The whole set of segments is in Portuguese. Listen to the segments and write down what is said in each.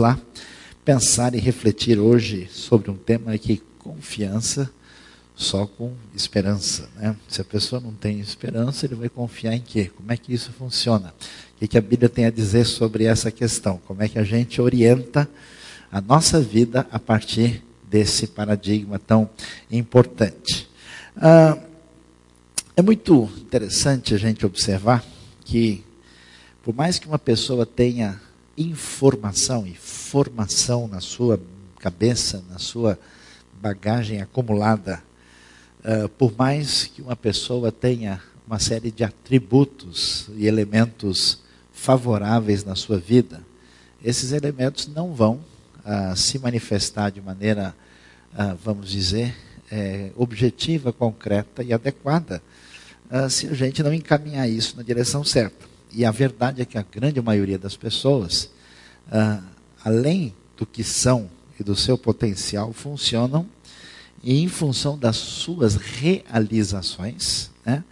lá pensar e refletir hoje sobre um tema que confiança só com esperança. Né? Se a pessoa não tem esperança, ele vai confiar em quê? Como é que isso funciona? O que a Bíblia tem a dizer sobre essa questão? Como é que a gente orienta a nossa vida a partir desse paradigma tão importante? Ah, é muito interessante a gente observar que, por mais que uma pessoa tenha informação e formação na sua cabeça, na sua bagagem acumulada, uh, por mais que uma pessoa tenha uma série de atributos e elementos favoráveis na sua vida, esses elementos não vão uh, se manifestar de maneira, uh, vamos dizer, é, objetiva, concreta e adequada, se a gente não encaminhar isso na direção certa. E a verdade é que a grande maioria das pessoas, além do que são e do seu potencial, funcionam em função das suas realizações, né?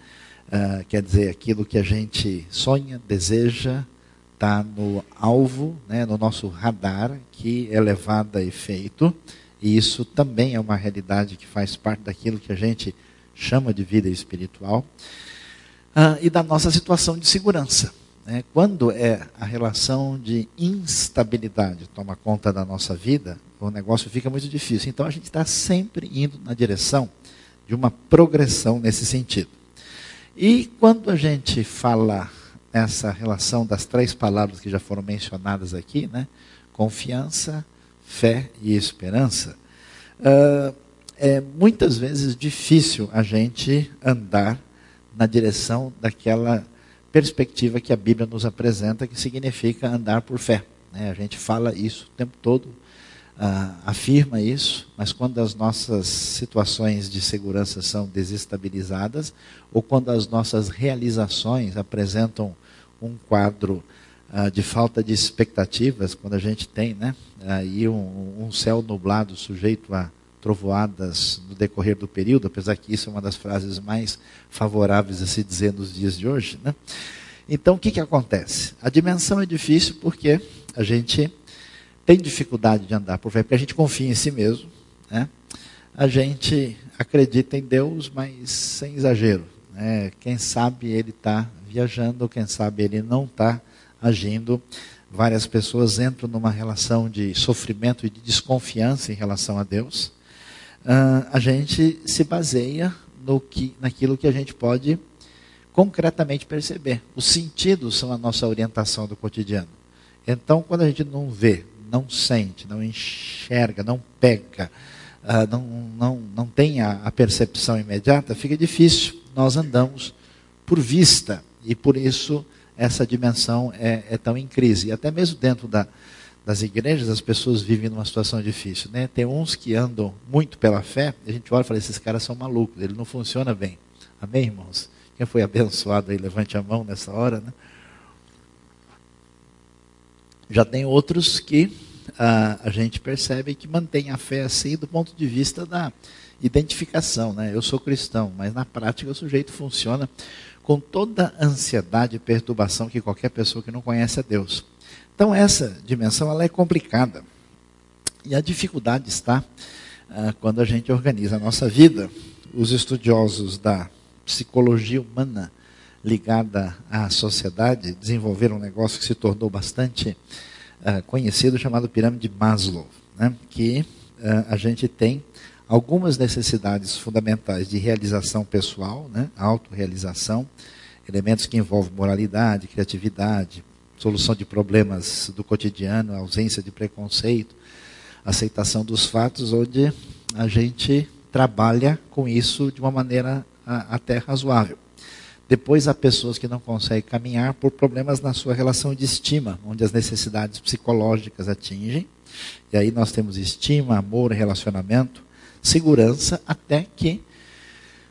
Uh, quer dizer, aquilo que a gente sonha, deseja, está no alvo, né, no nosso radar, que é levado a efeito, e isso também é uma realidade que faz parte daquilo que a gente chama de vida espiritual, uh, e da nossa situação de segurança. Né? Quando é a relação de instabilidade toma conta da nossa vida, o negócio fica muito difícil. Então a gente está sempre indo na direção de uma progressão nesse sentido. E quando a gente fala essa relação das três palavras que já foram mencionadas aqui, né? confiança, fé e esperança, uh, é muitas vezes difícil a gente andar na direção daquela perspectiva que a Bíblia nos apresenta, que significa andar por fé. Né? A gente fala isso o tempo todo, uh, afirma isso, mas quando as nossas situações de segurança são desestabilizadas, ou quando as nossas realizações apresentam um quadro uh, de falta de expectativas, quando a gente tem né, aí um, um céu nublado sujeito a trovoadas no decorrer do período, apesar que isso é uma das frases mais favoráveis a se dizer nos dias de hoje. Né? Então, o que, que acontece? A dimensão é difícil porque a gente tem dificuldade de andar por fé, porque a gente confia em si mesmo. Né? A gente acredita em Deus, mas sem exagero. Né? Quem sabe ele está viajando, quem sabe ele não está agindo. Várias pessoas entram numa relação de sofrimento e de desconfiança em relação a Deus uh, a gente se baseia no que, naquilo que a gente pode concretamente perceber. Os sentidos são a nossa orientação do cotidiano. Então, quando a gente não vê, não sente, não enxerga, não pega, uh, não, não, não tem a, a percepção imediata, fica difícil. Nós andamos por vista e por isso essa dimensão é, é tão em crise. E até mesmo dentro da, das igrejas, as pessoas vivem numa situação difícil. Né? Tem uns que andam muito pela fé, a gente olha e fala, esses caras são malucos, ele não funciona bem. Amém, irmãos? Quem foi abençoado aí, levante a mão nessa hora. Né? Já tem outros que ah, a gente percebe que mantém a fé assim do ponto de vista da identificação. Né? Eu sou cristão, mas na prática o sujeito funciona com toda a ansiedade e perturbação que qualquer pessoa que não conhece a Deus. Então essa dimensão ela é complicada. E a dificuldade está ah, quando a gente organiza a nossa vida. Os estudiosos da psicologia humana ligada à sociedade desenvolveram um negócio que se tornou bastante ah, conhecido chamado pirâmide de Maslow, né? que ah, a gente tem algumas necessidades fundamentais de realização pessoal, né? autorrealização, elementos que envolvem moralidade, criatividade, solução de problemas do cotidiano, ausência de preconceito, aceitação dos fatos, onde a gente trabalha com isso de uma maneira até razoável. Depois há pessoas que não conseguem caminhar por problemas na sua relação de estima, onde as necessidades psicológicas atingem. E aí nós temos estima, amor, relacionamento, segurança, até que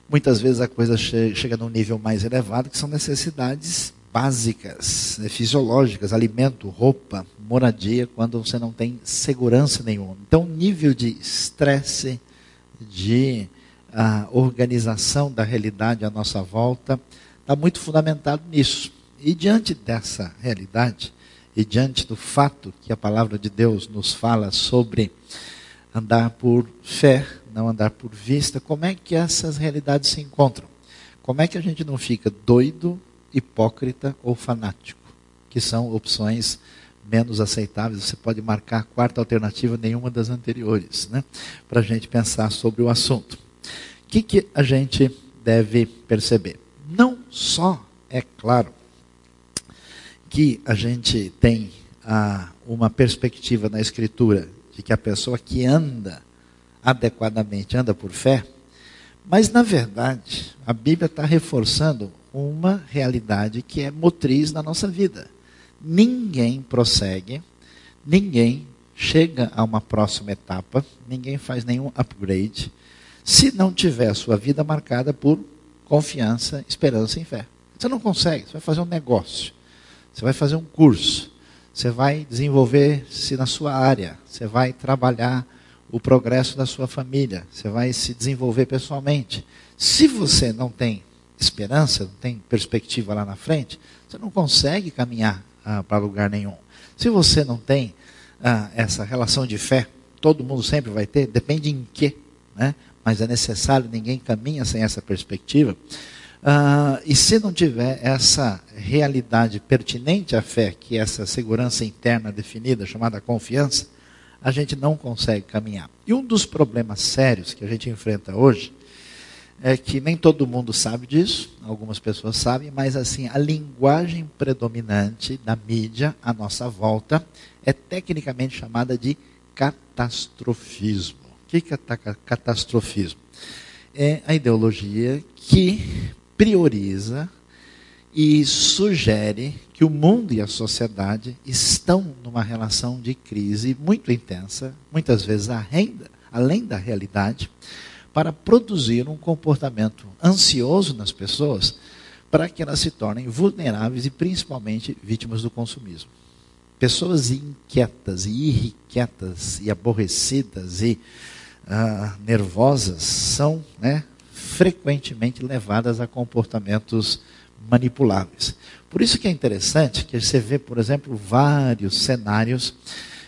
muitas vezes a coisa chega num nível mais elevado, que são necessidades básicas, né, fisiológicas, alimento, roupa, moradia, quando você não tem segurança nenhuma. Então, nível de estresse, de uh, organização da realidade à nossa volta, está muito fundamentado nisso. E diante dessa realidade, e diante do fato que a palavra de Deus nos fala sobre andar por fé, não andar por vista, como é que essas realidades se encontram? Como é que a gente não fica doido, hipócrita ou fanático? Que são opções menos aceitáveis. Você pode marcar a quarta alternativa, nenhuma das anteriores, né? para a gente pensar sobre o assunto. O que, que a gente deve perceber? Não só, é claro, que a gente tem ah, uma perspectiva na Escritura de que a pessoa que anda adequadamente anda por fé, mas na verdade a Bíblia está reforçando uma realidade que é motriz na nossa vida. Ninguém prossegue, ninguém chega a uma próxima etapa, ninguém faz nenhum upgrade, se não tiver sua vida marcada por confiança, esperança e fé. Você não consegue, você vai fazer um negócio, você vai fazer um curso, você vai desenvolver-se na sua área, você vai trabalhar o progresso da sua família, você vai se desenvolver pessoalmente. Se você não tem esperança, não tem perspectiva lá na frente, você não consegue caminhar ah, para lugar nenhum. Se você não tem ah, essa relação de fé, todo mundo sempre vai ter, depende em quê, né? mas é necessário, ninguém caminha sem essa perspectiva. Uh, e se não tiver essa realidade pertinente à fé, que é essa segurança interna definida, chamada confiança, a gente não consegue caminhar. E um dos problemas sérios que a gente enfrenta hoje é que nem todo mundo sabe disso, algumas pessoas sabem, mas assim, a linguagem predominante da mídia à nossa volta é tecnicamente chamada de catastrofismo. O que é catastrofismo? É a ideologia que prioriza e sugere que o mundo e a sociedade estão numa relação de crise muito intensa, muitas vezes além da realidade, para produzir um comportamento ansioso nas pessoas, para que elas se tornem vulneráveis e principalmente vítimas do consumismo. Pessoas inquietas e irrequietas e aborrecidas e uh, nervosas são né, frequentemente levadas a comportamentos manipuláveis. Por isso que é interessante que você vê, por exemplo, vários cenários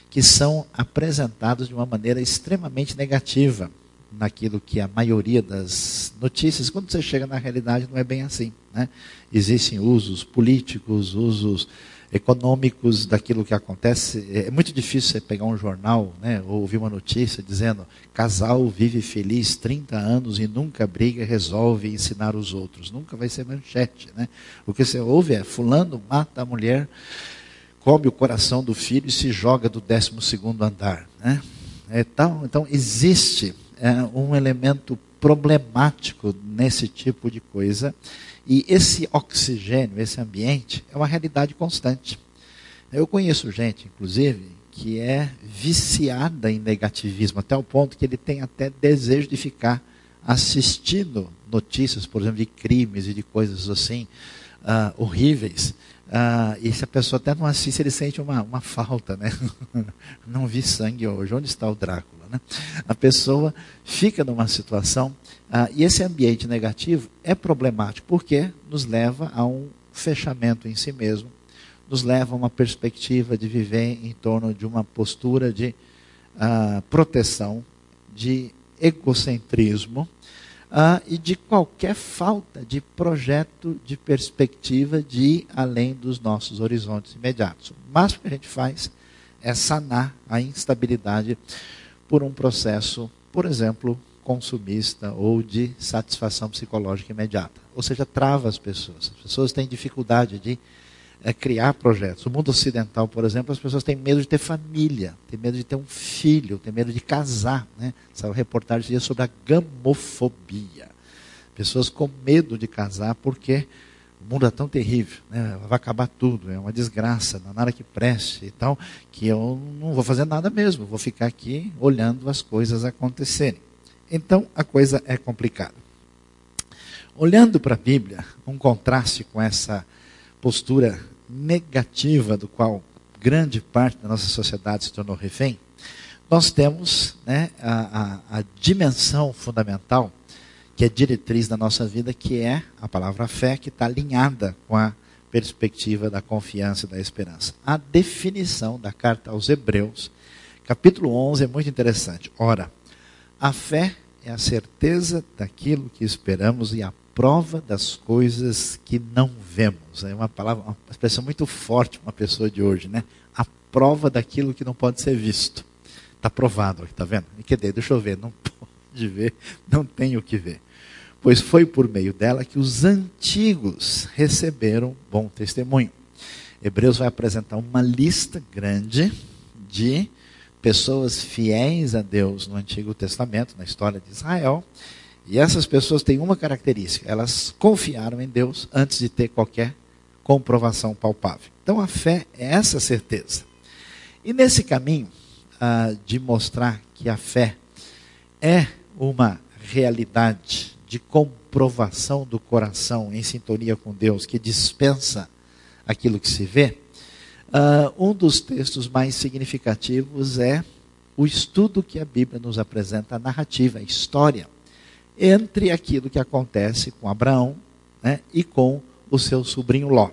que são apresentados de uma maneira extremamente negativa naquilo que a maioria das notícias, quando você chega na realidade, não é bem assim. Né? Existem usos políticos, usos econômicos daquilo que acontece. É muito difícil você pegar um jornal né, ou ouvir uma notícia dizendo casal vive feliz 30 anos e nunca briga, resolve ensinar os outros. Nunca vai ser manchete. Né? O que você ouve é fulano mata a mulher, come o coração do filho e se joga do 12 andar. Né? É, então, então existe é, um elemento problemático nesse tipo de coisa e esse oxigênio, esse ambiente, é uma realidade constante. Eu conheço gente, inclusive, que é viciada em negativismo, até o ponto que ele tem até desejo de ficar assistindo notícias, por exemplo, de crimes e de coisas assim, uh, horríveis. Uh, e se a pessoa até não assiste, ele sente uma, uma falta, né? não vi sangue hoje, onde está o Drácula? Né? A pessoa fica numa situação, ah, e esse ambiente negativo é problemático, porque nos leva a um fechamento em si mesmo, nos leva a uma perspectiva de viver em torno de uma postura de ah, proteção, de egocentrismo, ah, e de qualquer falta de projeto, de perspectiva de ir além dos nossos horizontes imediatos. O máximo que a gente faz é sanar a instabilidade por um processo, por exemplo, consumista ou de satisfação psicológica imediata. Ou seja, trava as pessoas. As pessoas têm dificuldade de é, criar projetos. O mundo ocidental, por exemplo, as pessoas têm medo de ter família, têm medo de ter um filho, têm medo de casar. Né? Essa reportagem sobre a gamofobia. Pessoas com medo de casar porque o mundo é tão terrível, né? vai acabar tudo, é uma desgraça, não há nada que preste e tal, que eu não vou fazer nada mesmo, vou ficar aqui olhando as coisas acontecerem. Então a coisa é complicada. Olhando para a Bíblia, um contraste com essa postura negativa do qual grande parte da nossa sociedade se tornou refém, nós temos né, a, a, a dimensão fundamental que é diretriz da nossa vida, que é a palavra fé, que está alinhada com a perspectiva da confiança e da esperança. A definição da carta aos Hebreus, capítulo 11, é muito interessante. Ora, a fé é a certeza daquilo que esperamos e a prova das coisas que não vemos. É uma palavra, uma expressão muito forte para uma pessoa de hoje, né? A prova daquilo que não pode ser visto. Está provado, está vendo? E que deixa eu ver, não pode ver, não tem o que ver. Pois foi por meio dela que os antigos receberam bom testemunho. Hebreus vai apresentar uma lista grande de pessoas fiéis a Deus no Antigo Testamento, na história de Israel. E essas pessoas têm uma característica: elas confiaram em Deus antes de ter qualquer comprovação palpável. Então a fé é essa certeza. E nesse caminho ah, de mostrar que a fé é uma realidade de comprovação do coração em sintonia com Deus, que dispensa aquilo que se vê, Uh, um dos textos mais significativos é o estudo que a Bíblia nos apresenta, a narrativa, a história, entre aquilo que acontece com Abraão né, e com o seu sobrinho Ló.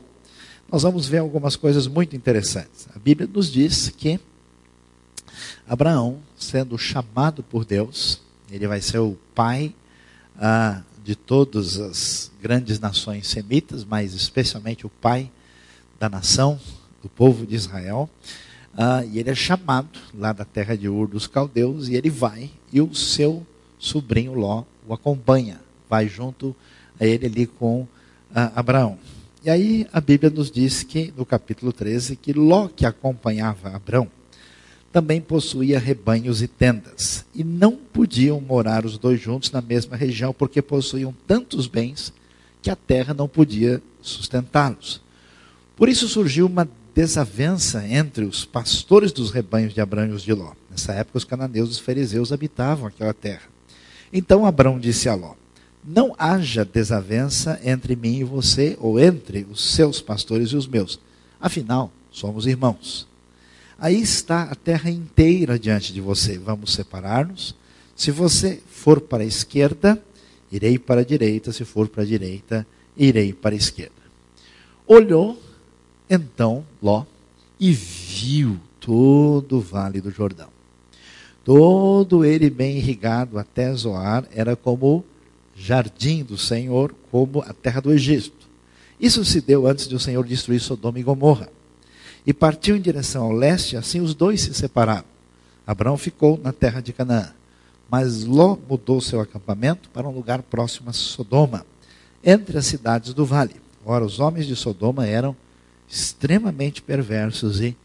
Nós vamos ver algumas coisas muito interessantes. A Bíblia nos diz que Abraão, sendo chamado por Deus, ele vai ser o pai ah, de todas as grandes nações semitas, mas especialmente o pai da nação do povo de Israel. Uh, e ele é chamado lá da terra de Ur dos Caldeus, e ele vai, e o seu sobrinho Ló o acompanha, vai junto a ele ali com uh, Abraão. E aí a Bíblia nos diz que, no capítulo 13, que Ló, que acompanhava Abraão, também possuía rebanhos e tendas, e não podiam morar os dois juntos na mesma região, porque possuíam tantos bens que a terra não podia sustentá-los. Por isso surgiu uma desavença entre os pastores dos rebanhos de Abraão e os de Ló. Nessa época, os cananeus e os fariseus habitavam aquela terra. Então Abraão disse a Ló: Não haja desavença entre mim e você, ou entre os seus pastores e os meus. Afinal, somos irmãos. Aí está a terra inteira diante de você. Vamos separar-nos. Se você for para a esquerda, irei para a direita. Se for para a direita, irei para a esquerda. Olhou então Ló e viu todo o vale do Jordão. Todo ele bem irrigado até Zoar era como jardim do Senhor, como a terra do Egito. Isso se deu antes de o Senhor destruir Sodoma e Gomorra. E partiu em direção ao leste, assim os dois se separaram. Abraão ficou na terra de Canaã, mas Ló mudou seu acampamento para um lugar próximo a Sodoma, entre as cidades do vale. Ora, os homens de Sodoma eram extremamente perversos e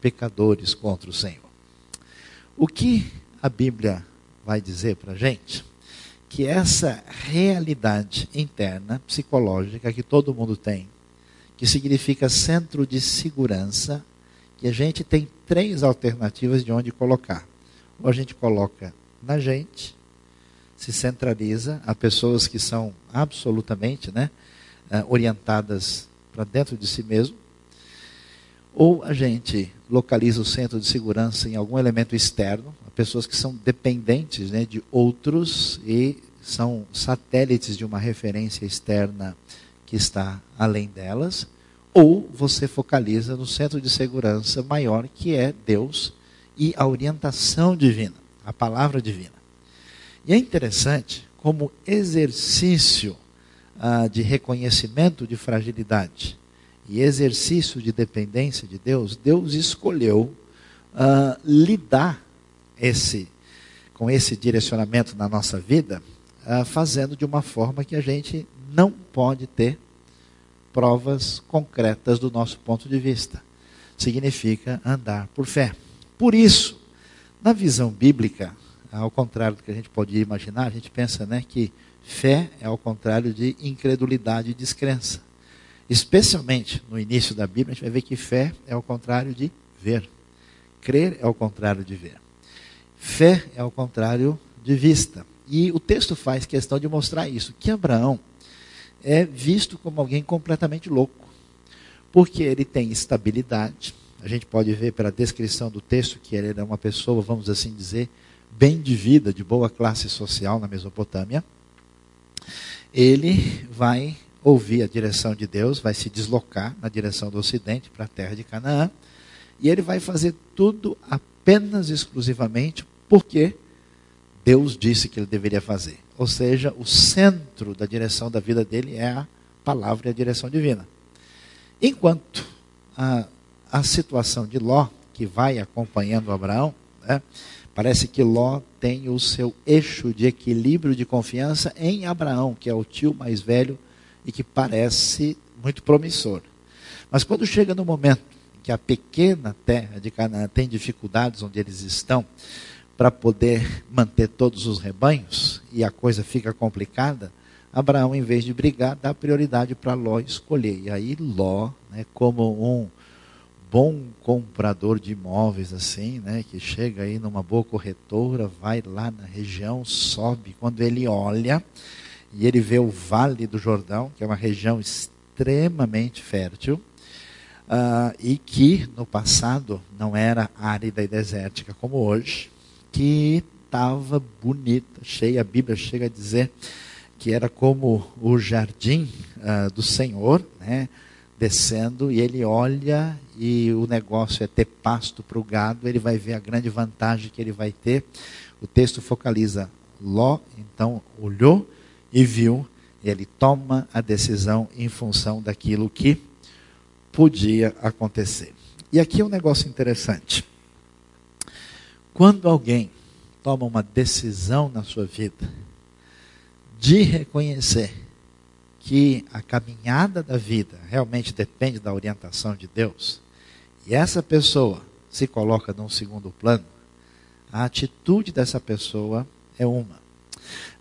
pecadores contra o Senhor. O que a Bíblia vai dizer para a gente? Que essa realidade interna, psicológica, que todo mundo tem, que significa centro de segurança, que a gente tem três alternativas de onde colocar. Ou a gente coloca na gente, se centraliza, a pessoas que são absolutamente né, eh, orientadas para dentro de si mesmo, ou a gente localiza o centro de segurança em algum elemento externo, pessoas que são dependentes né, de outros e são satélites de uma referência externa que está além delas, ou você focaliza no centro de segurança maior que é Deus e a orientação divina, a palavra divina. E é interessante como exercício ah, de reconhecimento de fragilidade e exercício de dependência de Deus, Deus escolheu uh, lidar esse, com esse direcionamento na nossa vida, uh, fazendo de uma forma que a gente não pode ter provas concretas do nosso ponto de vista. Significa andar por fé. Por isso, na visão bíblica, ao contrário do que a gente pode imaginar, a gente pensa né, que fé é ao contrário de incredulidade e descrença. Especialmente no início da Bíblia, a gente vai ver que fé é o contrário de ver. Crer é o contrário de ver. Fé é o contrário de vista. E o texto faz questão de mostrar isso, que Abraão é visto como alguém completamente louco, porque ele tem estabilidade. A gente pode ver pela descrição do texto que ele era uma pessoa, vamos assim dizer, bem de vida, de boa classe social na Mesopotâmia. Ele vai ouvir a direção de Deus, vai se deslocar na direção do ocidente para a terra de Canaã, e ele vai fazer tudo apenas exclusivamente porque Deus disse que ele deveria fazer. Ou seja, o centro da direção da vida dele é a palavra e a direção divina. Enquanto a, a situação de Ló, que vai acompanhando Abraão, né, parece que Ló tem o seu eixo de equilíbrio de confiança em Abraão, que é o tio mais velho e que parece muito promissor. Mas quando chega no momento que a pequena terra de Canaã tem dificuldades onde eles estão para poder manter todos os rebanhos e a coisa fica complicada, Abraão, em vez de brigar, dá prioridade para Ló escolher. E aí Ló, né, como um bom comprador de imóveis assim, né, que chega aí numa boa corretora, vai lá na região, sobe, quando ele olha e ele vê o Vale do Jordão, que é uma região extremamente fértil, uh, e que no passado não era árida e desértica como hoje, que estava bonita, cheia, a Bíblia chega a dizer que era como o jardim uh, do Senhor, né? descendo, e ele olha e o negócio é ter pasto para o gado, ele vai ver a grande vantagem que ele vai ter. O texto focaliza Ló, então olhou e viu, e ele toma a decisão em função daquilo que podia acontecer. E aqui é um negócio interessante. Quando alguém toma uma decisão na sua vida, de reconhecer que a caminhada da vida realmente depende da orientação de Deus, e essa pessoa se coloca num segundo plano, a atitude dessa pessoa é uma.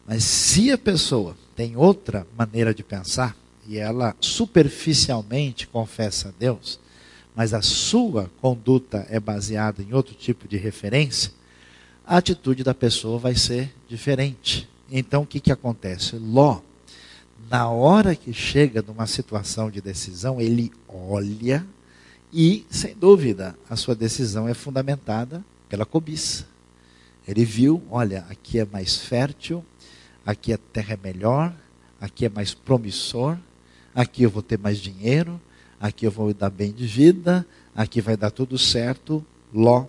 Mas se a pessoa tem outra maneira de pensar, e ela superficialmente confessa a Deus, mas a sua conduta é baseada em outro tipo de referência, a atitude da pessoa vai ser diferente. Então o que, que acontece? Ló, na hora que chega numa situação de decisão, ele olha e, sem dúvida, a sua decisão é fundamentada pela cobiça. Ele viu, olha, aqui é mais fértil, aqui a terra é melhor, aqui é mais promissor, aqui eu vou ter mais dinheiro, aqui eu vou dar bem de vida, aqui vai dar tudo certo. Ló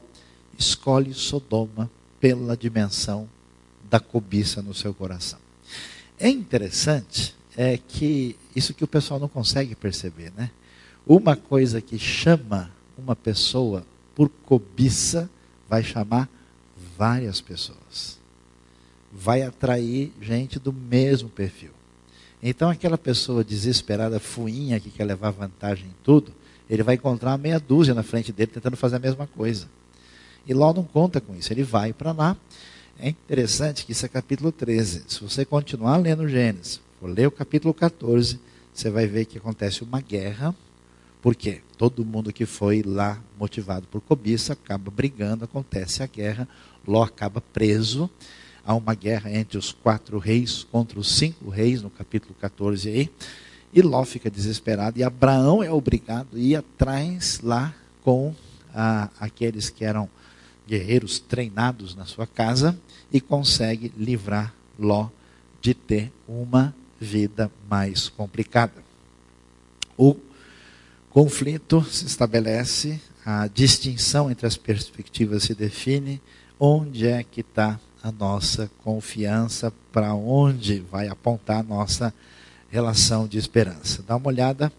escolhe Sodoma pela dimensão da cobiça no seu coração. É interessante é que isso que o pessoal não consegue perceber, né? Uma coisa que chama uma pessoa por cobiça vai chamar várias pessoas. Vai atrair gente do mesmo perfil. Então aquela pessoa desesperada, fuinha, que quer levar vantagem em tudo, ele vai encontrar meia dúzia na frente dele tentando fazer a mesma coisa. E Ló não conta com isso. Ele vai para lá é interessante que isso é capítulo 13. Se você continuar lendo Gênesis, for ler o capítulo 14, você vai ver que acontece uma guerra. Por quê? Todo mundo que foi lá motivado por cobiça acaba brigando, acontece a guerra, Ló acaba preso. Há uma guerra entre os quatro reis contra os cinco reis, no capítulo 14 aí. E Ló fica desesperado e Abraão é obrigado a ir atrás lá com ah, aqueles que eram guerreiros treinados na sua casa e consegue livrar Ló de ter uma vida mais complicada. O conflito se estabelece, a distinção entre as perspectivas se define, onde é que está a nossa confiança, para onde vai apontar a nossa relação de esperança. Dá uma olhada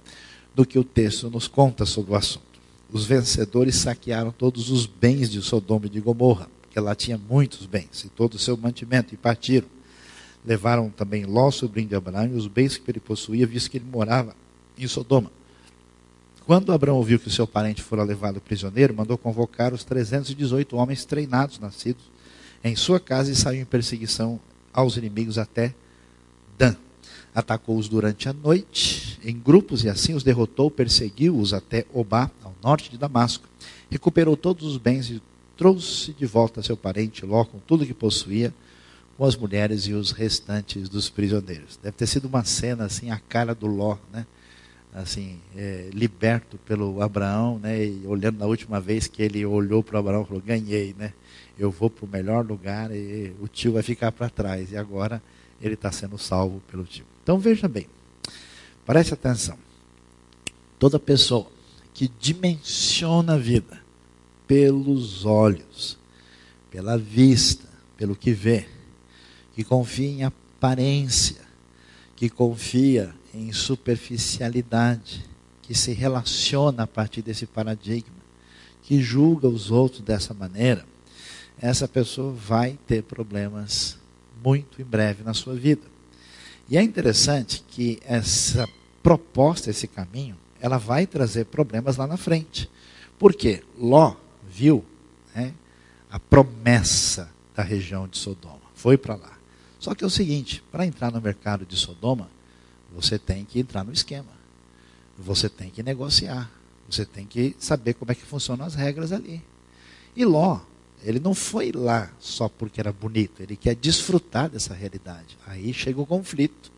no que o texto nos conta sobre o assunto. Os vencedores saquearam todos os bens de Sodoma e de Gomorra porque lá tinha muitos bens e todo o seu mantimento, e partiram. Levaram também Ló, sobrinho de Abraão, e os bens que ele possuía, visto que ele morava em Sodoma. Quando Abraão ouviu que o seu parente fora levado prisioneiro, mandou convocar os 318 homens treinados, nascidos em sua casa, e saiu em perseguição aos inimigos até Dan. Atacou-os durante a noite, em grupos, e assim os derrotou, perseguiu-os até Obá, ao norte de Damasco. Recuperou todos os bens e trouxe de volta seu parente Ló com tudo que possuía, com as mulheres e os restantes dos prisioneiros. Deve ter sido uma cena assim, a cara do Ló, né? Assim, é, liberto pelo Abraão, né? E olhando na última vez que ele olhou para Abraão falou: ganhei, né? Eu vou para o melhor lugar e o tio vai ficar para trás. E agora ele está sendo salvo pelo tio. Então veja bem, Preste atenção. Toda pessoa que dimensiona a vida pelos olhos, pela vista, pelo que vê, que confia em aparência, que confia em superficialidade, que se relaciona a partir desse paradigma, que julga os outros dessa maneira, essa pessoa vai ter problemas muito em breve na sua vida. E é interessante que essa proposta, esse caminho, ela vai trazer problemas lá na frente. Por quê? Ló viu né, a promessa da região de Sodoma, foi para lá. Só que é o seguinte: para entrar no mercado de Sodoma, você tem que entrar no esquema, você tem que negociar, você tem que saber como é que funcionam as regras ali. E Ló, ele não foi lá só porque era bonito, ele quer desfrutar dessa realidade. Aí chega o conflito.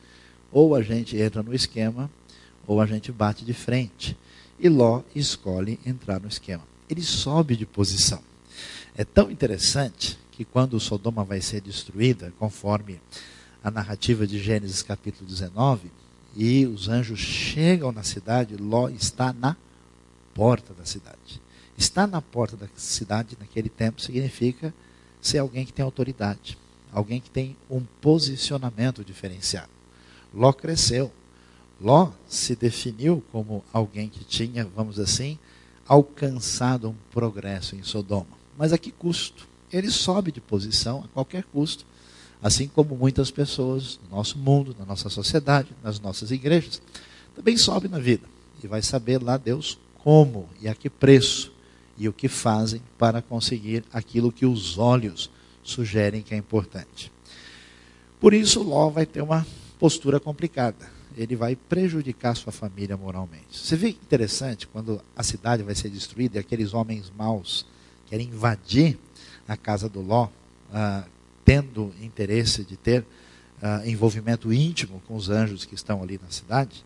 Ou a gente entra no esquema, ou a gente bate de frente. E Ló escolhe entrar no esquema. Ele sobe de posição. É tão interessante que quando Sodoma vai ser destruída, conforme a narrativa de Gênesis capítulo 19, e os anjos chegam na cidade, Ló está na porta da cidade. Estar na porta da cidade naquele tempo significa ser alguém que tem autoridade, alguém que tem um posicionamento diferenciado. Ló cresceu. Ló se definiu como alguém que tinha, vamos assim, alcançado um progresso em Sodoma. Mas a que custo? Ele sobe de posição a qualquer custo, assim como muitas pessoas no nosso mundo, na nossa sociedade, nas nossas igrejas, também sobe na vida e vai saber lá Deus como e a que preço e o que fazem para conseguir aquilo que os olhos sugerem que é importante. Por isso, Ló vai ter uma postura complicada. Ele vai prejudicar sua família moralmente. Você vê que interessante quando a cidade vai ser destruída e aqueles homens maus querem invadir a casa do Ló, ah, tendo interesse de ter ah, envolvimento íntimo com os anjos que estão ali na cidade.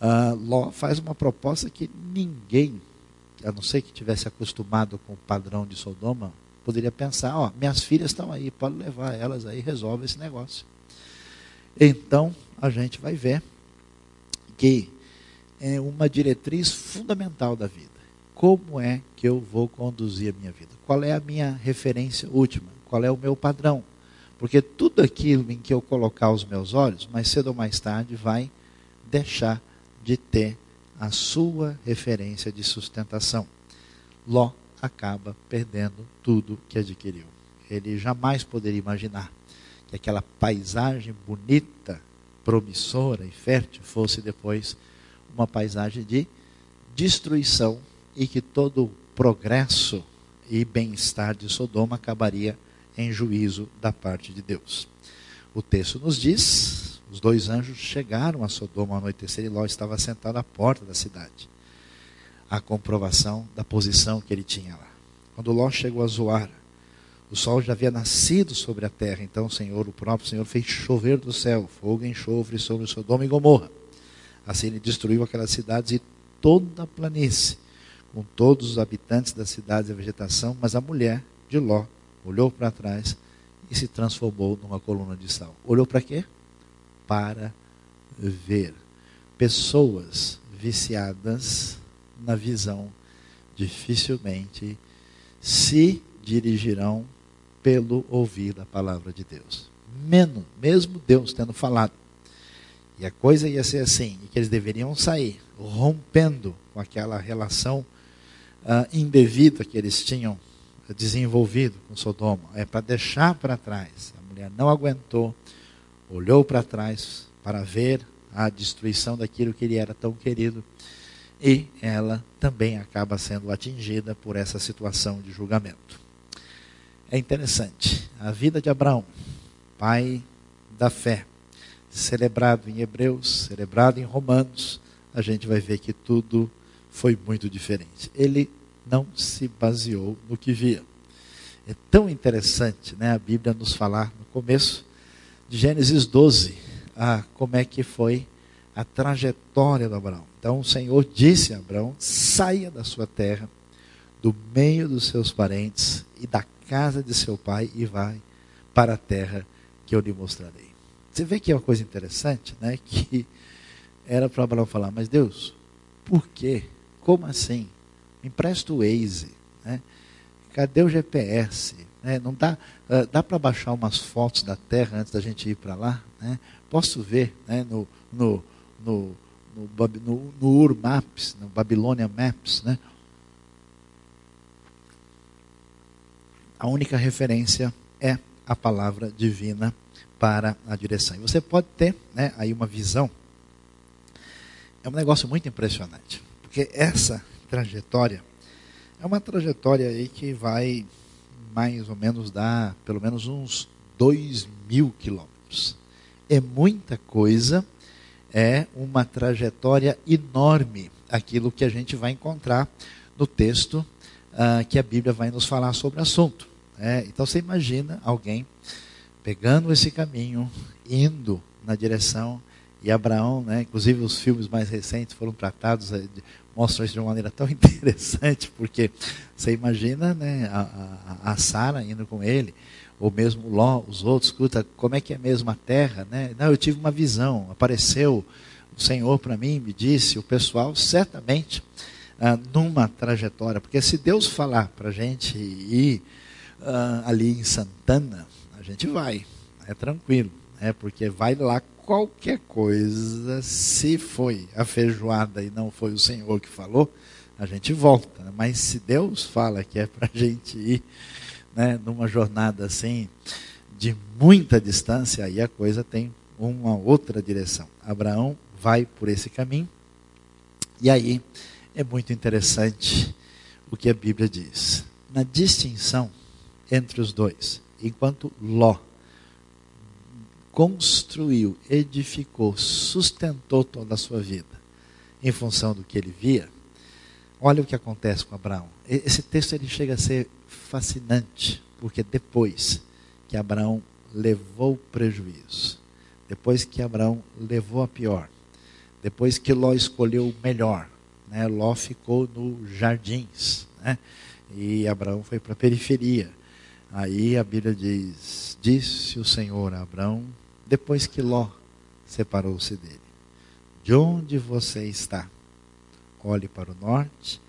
Ah, Ló faz uma proposta que ninguém a não ser que tivesse acostumado com o padrão de Sodoma, poderia pensar, ó, minhas filhas estão aí, pode levar elas aí, resolve esse negócio. Então, a gente vai ver que é uma diretriz fundamental da vida. Como é que eu vou conduzir a minha vida? Qual é a minha referência última? Qual é o meu padrão? Porque tudo aquilo em que eu colocar os meus olhos, mais cedo ou mais tarde, vai deixar de ter a sua referência de sustentação. Ló acaba perdendo tudo que adquiriu. Ele jamais poderia imaginar que aquela paisagem bonita, promissora e fértil fosse depois uma paisagem de destruição e que todo o progresso e bem-estar de Sodoma acabaria em juízo da parte de Deus. O texto nos diz os dois anjos chegaram a Sodoma ao anoitecer e Ló estava sentado à porta da cidade. A comprovação da posição que ele tinha lá. Quando Ló chegou a Zoar, o sol já havia nascido sobre a terra. Então o Senhor, o próprio Senhor, fez chover do céu fogo e enxofre sobre Sodoma e Gomorra. Assim ele destruiu aquelas cidades e toda a planície, com todos os habitantes das cidades e a vegetação. Mas a mulher de Ló olhou para trás e se transformou numa coluna de sal. Olhou para quê? Para ver. Pessoas viciadas na visão dificilmente se dirigirão pelo ouvir da palavra de Deus. Menos, mesmo Deus tendo falado. E a coisa ia ser assim, e que eles deveriam sair, rompendo com aquela relação uh, indevida que eles tinham desenvolvido com Sodoma. É para deixar para trás. A mulher não aguentou, olhou para trás para ver a destruição daquilo que ele era tão querido e ela também acaba sendo atingida por essa situação de julgamento. É interessante, a vida de Abraão, pai da fé, celebrado em Hebreus, celebrado em Romanos, a gente vai ver que tudo foi muito diferente. Ele não se baseou no que via. É tão interessante né, a Bíblia nos falar no começo de Gênesis 12, ah, como é que foi a trajetória do Abraão. Então o Senhor disse a Abraão: saia da sua terra, do meio dos seus parentes e da casa de seu pai e vai para a terra que eu lhe mostrarei. Você vê que é uma coisa interessante, né? Que era para Abraão falar: Mas Deus, por quê? Como assim? Empresta o Waze. Né? Cadê o GPS? Né? Não dá, uh, dá para baixar umas fotos da Terra antes da gente ir para lá? Né? Posso ver né? no, no, no, no, no, no Ur Maps, no Babylonia Maps, né? A única referência é a palavra divina para a direção. E você pode ter né, aí uma visão. É um negócio muito impressionante. Porque essa trajetória é uma trajetória aí que vai mais ou menos dar pelo menos uns 2 mil quilômetros. É muita coisa, é uma trajetória enorme aquilo que a gente vai encontrar no texto uh, que a Bíblia vai nos falar sobre o assunto. É, então você imagina alguém pegando esse caminho, indo na direção e Abraão, né, inclusive os filmes mais recentes foram tratados, eh, mostram isso de uma maneira tão interessante, porque você imagina né, a, a, a Sara indo com ele, ou mesmo Ló, os outros, escuta, como é que é mesmo a terra? Né? Não, eu tive uma visão, apareceu o Senhor para mim, me disse, o pessoal certamente ah, numa trajetória, porque se Deus falar para a gente ir ah, ali em Santana, gente vai, é tranquilo, é porque vai lá qualquer coisa, se foi a feijoada e não foi o Senhor que falou, a gente volta. Né? Mas se Deus fala que é para a gente ir né, numa jornada assim, de muita distância, aí a coisa tem uma outra direção. Abraão vai por esse caminho, e aí é muito interessante o que a Bíblia diz. Na distinção entre os dois enquanto Ló construiu, edificou, sustentou toda a sua vida em função do que ele via, olha o que acontece com Abraão. Esse texto ele chega a ser fascinante, porque depois que Abraão levou prejuízo, depois que Abraão levou a pior, depois que Ló escolheu o melhor, né? Ló ficou no jardins, né? e Abraão foi para a periferia. Aí a Bíblia diz: Disse o Senhor a Abraão, depois que Ló separou-se dele: De onde você está? Olhe para o norte,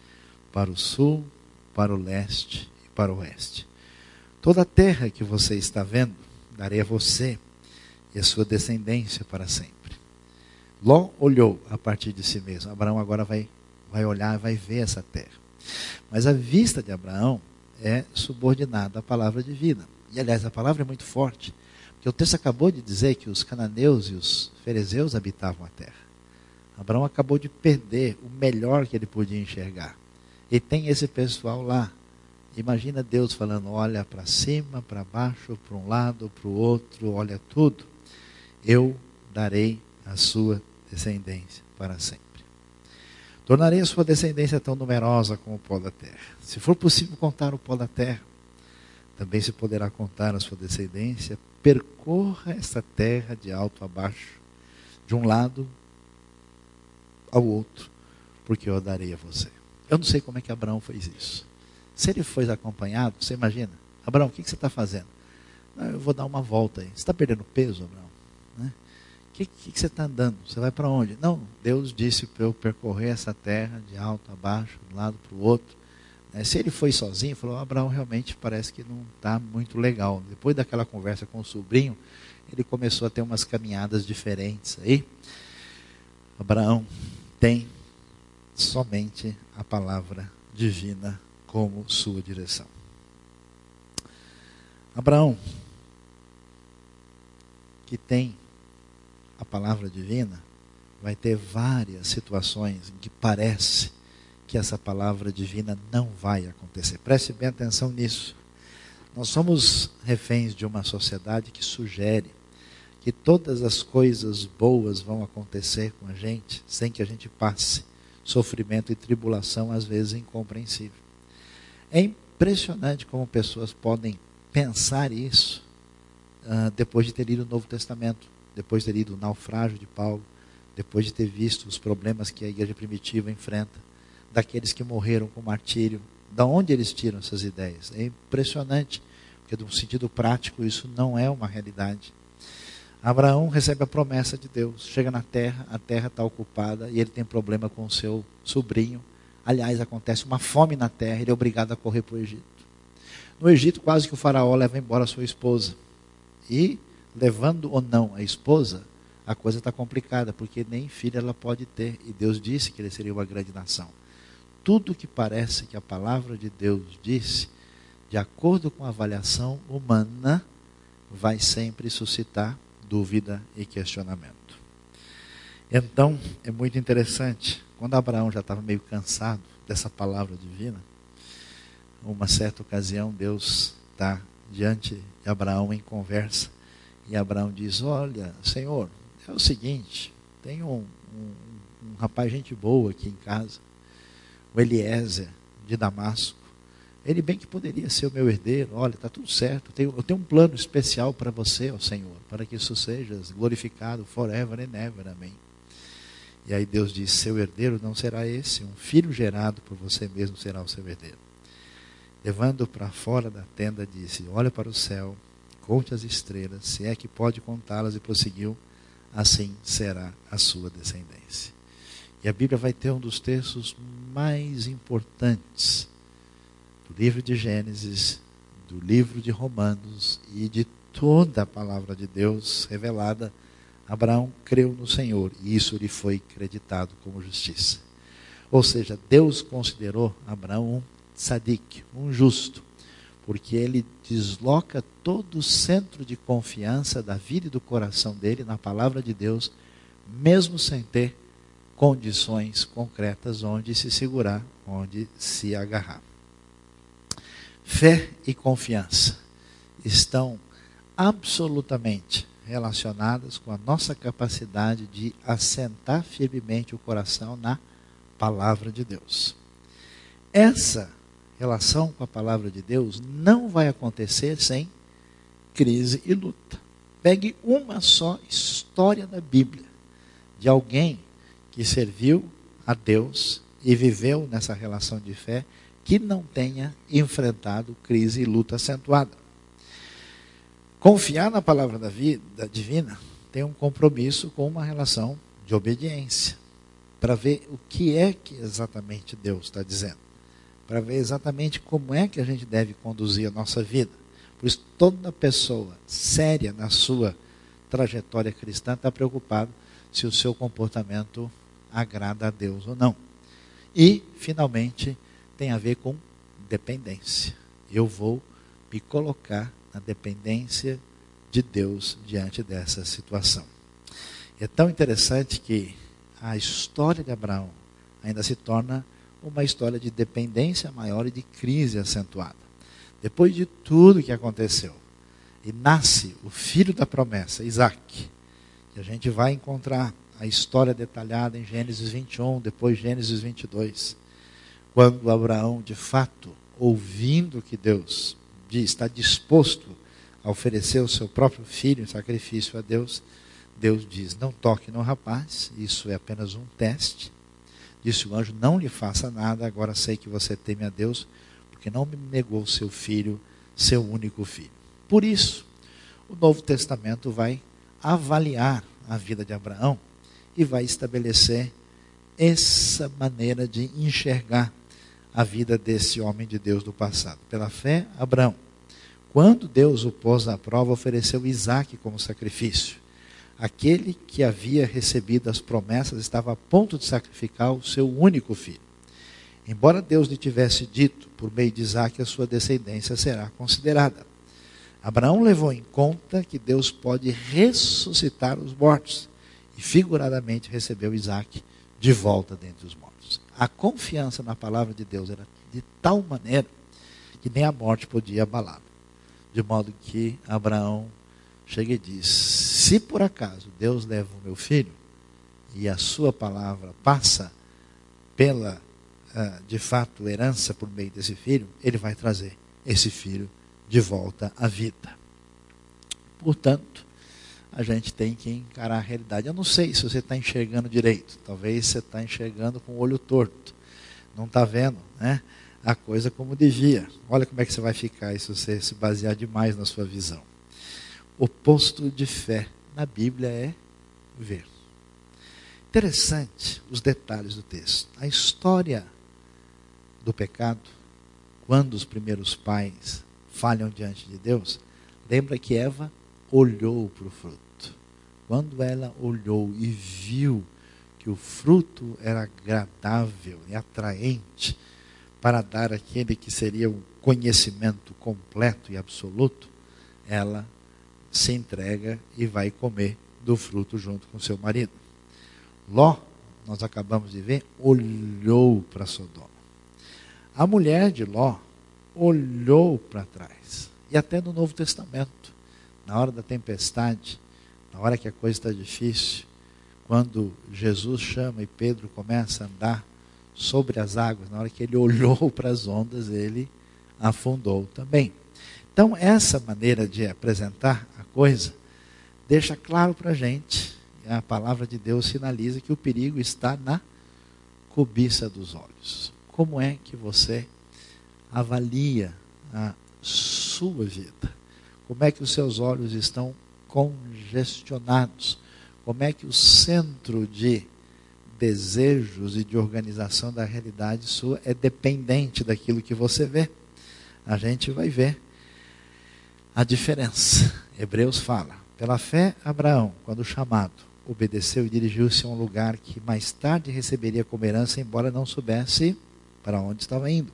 para o sul, para o leste e para o oeste. Toda a terra que você está vendo, darei a você e a sua descendência para sempre. Ló olhou a partir de si mesmo. Abraão agora vai, vai olhar, vai ver essa terra. Mas a vista de Abraão é subordinado à palavra de vida. E aliás, a palavra é muito forte, porque o texto acabou de dizer que os cananeus e os ferezeus habitavam a terra. Abraão acabou de perder o melhor que ele podia enxergar. E tem esse pessoal lá. Imagina Deus falando: olha para cima, para baixo, para um lado, para o outro, olha tudo. Eu darei a sua descendência para sempre. Tornarei a sua descendência tão numerosa como o pó da terra. Se for possível contar o pó da terra, também se poderá contar a sua descendência. Percorra essa terra de alto a baixo, de um lado ao outro, porque eu darei a você. Eu não sei como é que Abraão fez isso. Se ele foi acompanhado, você imagina, Abraão, o que, você está fazendo? eu vou dar uma volta aí. Você está perdendo peso, Abraão? que, que, que você está andando? Você vai para onde? Não, Deus disse para eu percorrer essa terra de alto a baixo, de um lado para o outro. É, se ele foi sozinho, falou: Abraão realmente parece que não está muito legal. Depois daquela conversa com o sobrinho, ele começou a ter umas caminhadas diferentes aí. Abraão tem somente a palavra divina como sua direção. Abraão, que tem a palavra divina, vai ter várias situações em que parece que essa palavra divina não vai acontecer. Preste bem atenção nisso. Nós somos reféns de uma sociedade que sugere que todas as coisas boas vão acontecer com a gente sem que a gente passe sofrimento e tribulação, às vezes incompreensível. É impressionante como pessoas podem pensar isso uh, depois de ter lido o Novo Testamento depois de ter lido o naufrágio de Paulo, depois de ter visto os problemas que a igreja primitiva enfrenta, daqueles que morreram com martírio, da onde eles tiram essas ideias? É impressionante, porque de um sentido prático isso não é uma realidade. Abraão recebe a promessa de Deus, chega na terra, a terra está ocupada e ele tem problema com o seu sobrinho. Aliás, acontece uma fome na terra, ele é obrigado a correr para o Egito. No Egito, quase que o faraó leva embora a sua esposa. E, levando ou não a esposa, a coisa está complicada, porque nem filha ela pode ter. E Deus disse que ele seria uma grande nação. Tudo que parece que a palavra de Deus disse, de acordo com a avaliação humana, vai sempre suscitar dúvida e questionamento. Então, é muito interessante, quando Abraão já estava meio cansado dessa palavra divina, uma certa ocasião Deus está diante de Abraão em conversa, e Abraão diz: Olha, Senhor, é o seguinte, tem um, um, um rapaz gente boa aqui em casa, o Eliezer de Damasco, ele bem que poderia ser o meu herdeiro. Olha, está tudo certo. Eu tenho, eu tenho um plano especial para você, ó Senhor, para que isso seja glorificado forever and ever. Amém. E aí Deus diz: Seu herdeiro não será esse, um filho gerado por você mesmo será o seu herdeiro. Levando para fora da tenda, disse: Olha para o céu, conte as estrelas, se é que pode contá-las, e prosseguiu: Assim será a sua descendência. E a Bíblia vai ter um dos textos mais importantes do livro de Gênesis, do livro de Romanos e de toda a palavra de Deus revelada, Abraão creu no Senhor e isso lhe foi creditado como justiça. Ou seja, Deus considerou Abraão um tzadik, um justo, porque ele desloca todo o centro de confiança da vida e do coração dele na palavra de Deus, mesmo sem ter condições concretas onde se segurar, onde se agarrar. Fé e confiança estão absolutamente relacionadas com a nossa capacidade de assentar firmemente o coração na palavra de Deus. Essa relação com a palavra de Deus não vai acontecer sem crise e luta. Pegue uma só história da Bíblia de alguém que serviu a Deus e viveu nessa relação de fé que não tenha enfrentado crise e luta acentuada. Confiar na palavra da vida divina tem um compromisso com uma relação de obediência, para ver o que é que exatamente Deus está dizendo, para ver exatamente como é que a gente deve conduzir a nossa vida. Por isso, toda pessoa séria na sua trajetória cristã está preocupado se o seu comportamento agrada a Deus ou não. E, finalmente, tem a ver com dependência. Eu vou me colocar na dependência de Deus diante dessa situação. é tão interessante que a história de Abraão ainda se torna uma história de dependência maior e de crise acentuada. Depois de tudo que aconteceu, e nasce o filho da promessa, Isaac, que a gente vai encontrar a história detalhada em Gênesis 21, depois Gênesis 22 quando Abraão, de fato, ouvindo que Deus está disposto a oferecer o seu próprio filho em sacrifício a Deus, Deus diz: Não toque no rapaz, isso é apenas um teste. Disse o anjo: Não lhe faça nada, agora sei que você teme a Deus, porque não me negou seu filho, seu único filho. Por isso, o Novo Testamento vai avaliar a vida de Abraão e vai estabelecer essa maneira de enxergar a vida desse homem de Deus do passado. Pela fé, Abraão, quando Deus o pôs na prova, ofereceu Isaac como sacrifício. Aquele que havia recebido as promessas estava a ponto de sacrificar o seu único filho. Embora Deus lhe tivesse dito, por meio de Isaac, a sua descendência será considerada. Abraão levou em conta que Deus pode ressuscitar os mortos e figuradamente recebeu Isaac de volta dentre os mortos a confiança na palavra de Deus era de tal maneira que nem a morte podia abalá-lo. De modo que Abraão chega e diz: Se por acaso Deus leva o meu filho e a sua palavra passa pela, ah, de fato, herança por meio desse filho, ele vai trazer esse filho de volta à vida. Portanto, a gente tem que encarar a realidade. Eu não sei se você está enxergando direito. Talvez você está enxergando com o olho torto. Não está vendo né, a coisa como devia. Olha como é que você vai ficar se você se basear demais na sua visão. O posto de fé na Bíblia é ver. Interessante os detalhes do texto. A história do pecado, quando os primeiros pais falham diante de Deus, lembra que Eva olhou para o fruto. Quando ela olhou e viu que o fruto era agradável e atraente para dar aquele que seria o conhecimento completo e absoluto, ela se entrega e vai comer do fruto junto com seu marido. Ló, nós acabamos de ver, olhou para Sodoma. A mulher de Ló olhou para trás. E até no Novo Testamento, na hora da tempestade, na hora que a coisa está difícil, quando Jesus chama e Pedro começa a andar sobre as águas, na hora que ele olhou para as ondas, ele afundou também. Então, essa maneira de apresentar a coisa deixa claro para a gente, a palavra de Deus sinaliza que o perigo está na cobiça dos olhos. Como é que você avalia a sua vida? Como é que os seus olhos estão congestionados? Como é que o centro de desejos e de organização da realidade sua é dependente daquilo que você vê? A gente vai ver a diferença. Hebreus fala: pela fé, Abraão, quando chamado, obedeceu e dirigiu-se a um lugar que mais tarde receberia como herança, embora não soubesse para onde estava indo.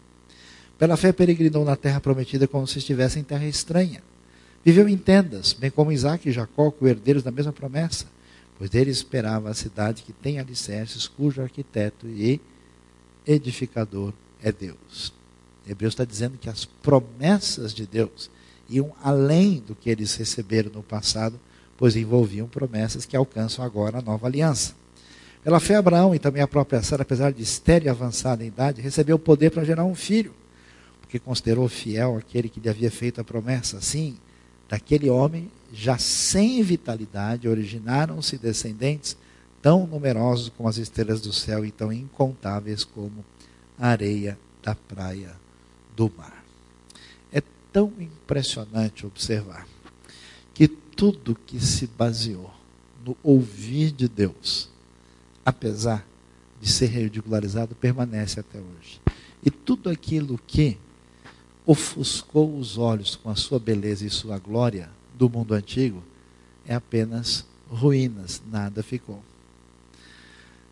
Pela fé, peregrinou na terra prometida como se estivesse em terra estranha. Viveu em tendas, bem como Isaac e Jacó, co-herdeiros da mesma promessa, pois dele esperava a cidade que tem alicerces, cujo arquiteto e edificador é Deus. Hebreus está dizendo que as promessas de Deus iam além do que eles receberam no passado, pois envolviam promessas que alcançam agora a nova aliança. Pela fé, Abraão e também a própria Sara, apesar de estéreo e avançada em idade, recebeu o poder para gerar um filho, porque considerou fiel aquele que lhe havia feito a promessa. Assim, daquele homem, já sem vitalidade, originaram-se descendentes tão numerosos como as estrelas do céu e tão incontáveis como a areia da praia do mar tão impressionante observar que tudo que se baseou no ouvir de Deus, apesar de ser ridicularizado, permanece até hoje. E tudo aquilo que ofuscou os olhos com a sua beleza e sua glória do mundo antigo é apenas ruínas, nada ficou.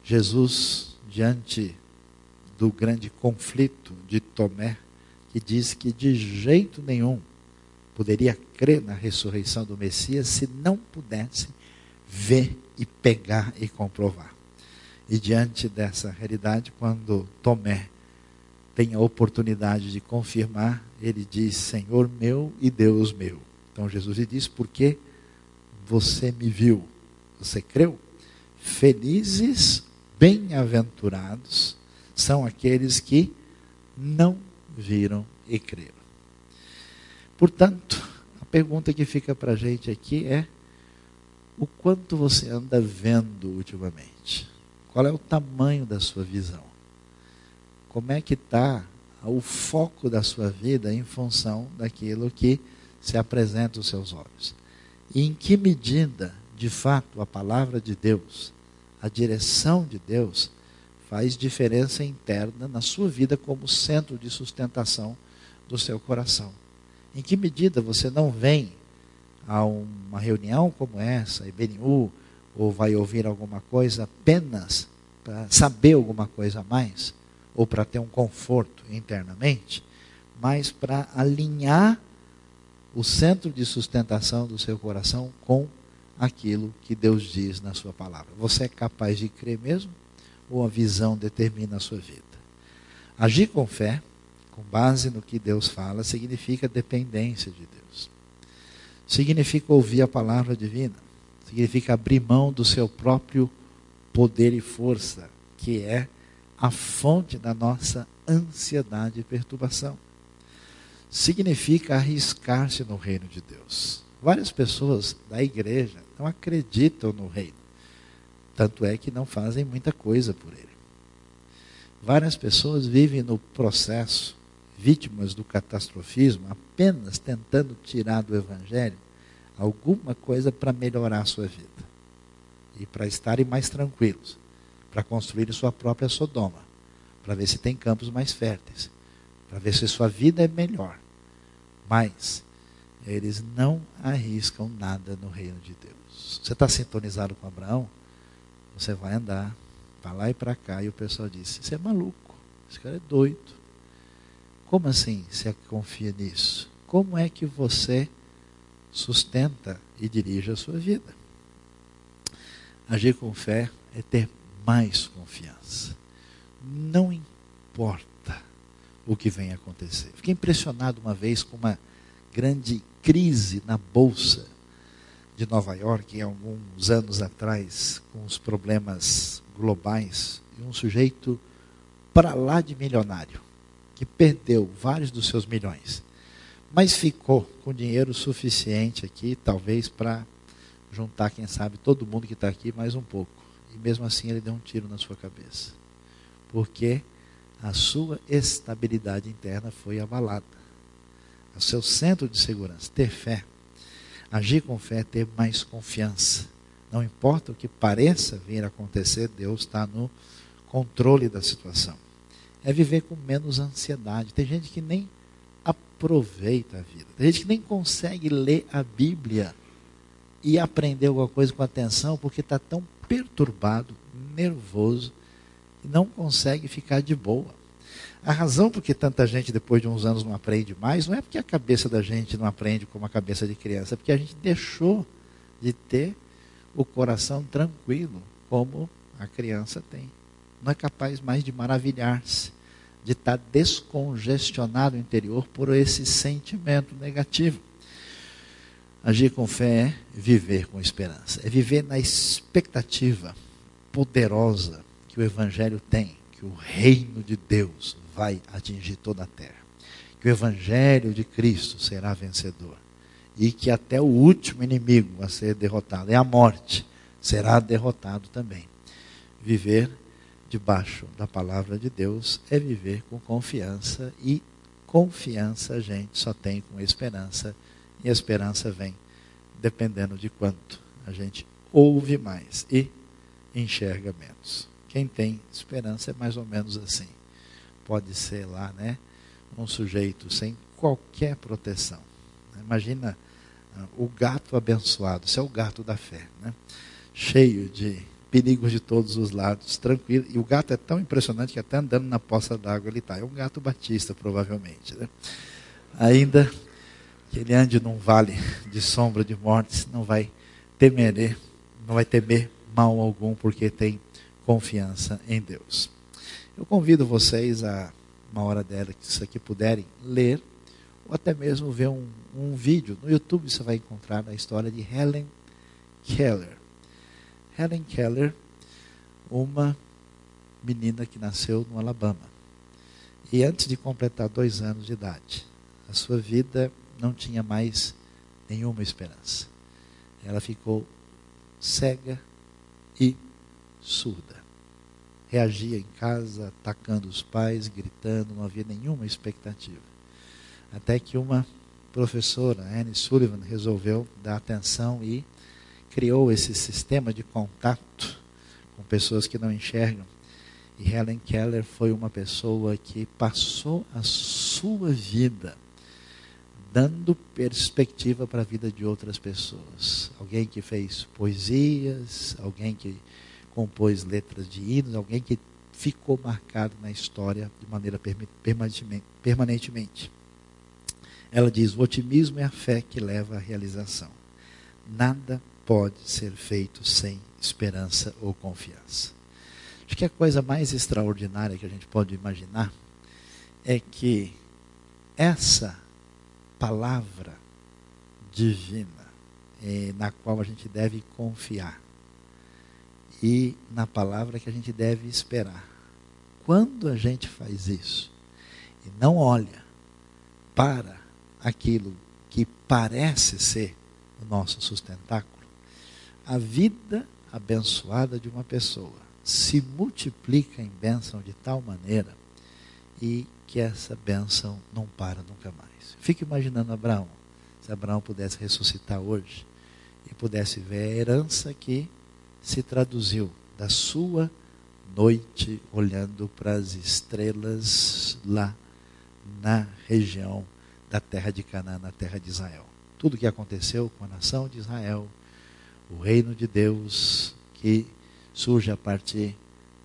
Jesus, diante do grande conflito de Tomé, que diz que de jeito nenhum poderia crer na ressurreição do Messias se não pudesse ver e pegar e comprovar. E diante dessa realidade, quando Tomé tem a oportunidade de confirmar, ele diz: Senhor meu e Deus meu. Então Jesus lhe diz: Porque você me viu, você creu? Felizes, bem-aventurados são aqueles que não viram e creram. Portanto, a pergunta que fica para a gente aqui é: o quanto você anda vendo ultimamente? Qual é o tamanho da sua visão? Como é que está o foco da sua vida em função daquilo que se apresenta aos seus olhos? E em que medida, de fato, a palavra de Deus, a direção de Deus, faz diferença interna na sua vida como centro de sustentação do seu coração. Em que medida você não vem a uma reunião como essa, IBNU, ou vai ouvir alguma coisa apenas para saber alguma coisa a mais, ou para ter um conforto internamente, mas para alinhar o centro de sustentação do seu coração com aquilo que Deus diz na sua palavra. Você é capaz de crer mesmo? ou a visão determina a sua vida. Agir com fé, com base no que Deus fala, significa dependência de Deus. Significa ouvir a palavra divina. Significa abrir mão do seu próprio poder e força, que é a fonte da nossa ansiedade e perturbação. Significa arriscar-se no reino de Deus. Várias pessoas da igreja não acreditam no reino. Tanto é que não fazem muita coisa por ele. Várias pessoas vivem no processo, vítimas do catastrofismo, apenas tentando tirar do Evangelho alguma coisa para melhorar a sua vida e para estarem mais tranquilos, para construir sua própria Sodoma, para ver se tem campos mais férteis, para ver se sua vida é melhor. Mas eles não arriscam nada no reino de Deus. Você está sintonizado com Abraão? Você vai andar para lá e para cá e o pessoal diz: Você é maluco, esse cara é doido. Como assim você confia nisso? Como é que você sustenta e dirige a sua vida? Agir com fé é ter mais confiança. Não importa o que venha acontecer. Fiquei impressionado uma vez com uma grande crise na bolsa de Nova York, alguns anos atrás, com os problemas globais, e um sujeito para lá de milionário, que perdeu vários dos seus milhões, mas ficou com dinheiro suficiente aqui, talvez para juntar, quem sabe, todo mundo que está aqui mais um pouco. E mesmo assim ele deu um tiro na sua cabeça. Porque a sua estabilidade interna foi abalada. O seu centro de segurança, ter fé. Agir com fé é ter mais confiança. Não importa o que pareça vir a acontecer, Deus está no controle da situação. É viver com menos ansiedade. Tem gente que nem aproveita a vida. Tem gente que nem consegue ler a Bíblia e aprender alguma coisa com atenção porque está tão perturbado, nervoso e não consegue ficar de boa. A razão por que tanta gente depois de uns anos não aprende mais não é porque a cabeça da gente não aprende como a cabeça de criança, é porque a gente deixou de ter o coração tranquilo como a criança tem. Não é capaz mais de maravilhar-se, de estar descongestionado interior por esse sentimento negativo. Agir com fé é viver com esperança, é viver na expectativa poderosa que o Evangelho tem, que o reino de Deus vai atingir toda a terra, que o Evangelho de Cristo será vencedor e que até o último inimigo a ser derrotado, é a morte, será derrotado também. Viver debaixo da palavra de Deus é viver com confiança e confiança a gente só tem com esperança e a esperança vem dependendo de quanto a gente ouve mais e enxerga menos. Quem tem esperança é mais ou menos assim. Pode ser lá, né? Um sujeito sem qualquer proteção. Imagina uh, o gato abençoado, isso é o gato da fé, né? Cheio de perigos de todos os lados, tranquilo. E o gato é tão impressionante que até andando na poça d'água ele está. É um gato batista, provavelmente. Né? Ainda que ele ande num vale de sombra de mortes, não vai temer, não vai temer mal algum, porque tem confiança em Deus. Eu convido vocês a, uma hora dela, que isso aqui puderem, ler, ou até mesmo ver um, um vídeo. No YouTube você vai encontrar a história de Helen Keller. Helen Keller, uma menina que nasceu no Alabama. E antes de completar dois anos de idade, a sua vida não tinha mais nenhuma esperança. Ela ficou cega e surda. Reagia em casa, atacando os pais, gritando, não havia nenhuma expectativa. Até que uma professora, Anne Sullivan, resolveu dar atenção e criou esse sistema de contato com pessoas que não enxergam. E Helen Keller foi uma pessoa que passou a sua vida dando perspectiva para a vida de outras pessoas. Alguém que fez poesias, alguém que compôs letras de hinos, alguém que ficou marcado na história de maneira permanentemente. Ela diz: o otimismo é a fé que leva à realização. Nada pode ser feito sem esperança ou confiança. Acho que a coisa mais extraordinária que a gente pode imaginar é que essa palavra divina eh, na qual a gente deve confiar e na palavra que a gente deve esperar. Quando a gente faz isso e não olha para aquilo que parece ser o nosso sustentáculo, a vida abençoada de uma pessoa se multiplica em bênção de tal maneira e que essa bênção não para nunca mais. Fique imaginando Abraão. Se Abraão pudesse ressuscitar hoje, pudesse ver a herança que se traduziu da sua noite olhando para as estrelas lá na região da terra de Canaã, na terra de Israel. Tudo o que aconteceu com a nação de Israel, o reino de Deus que surge a partir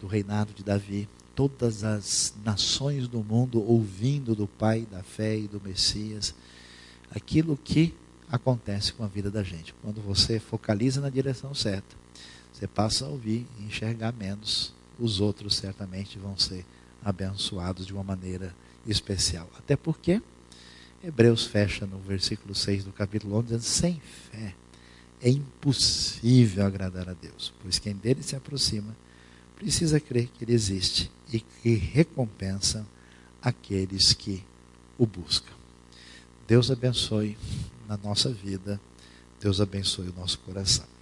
do reinado de Davi, todas as nações do mundo ouvindo do Pai da fé e do Messias, aquilo que acontece com a vida da gente. Quando você focaliza na direção certa, você passa a ouvir e enxergar menos, os outros certamente vão ser abençoados de uma maneira especial. Até porque Hebreus fecha no versículo 6 do capítulo 11 dizendo: sem fé é impossível agradar a Deus, pois quem dele se aproxima precisa crer que ele existe e que recompensa aqueles que o buscam. Deus abençoe na nossa vida, Deus abençoe o nosso coração.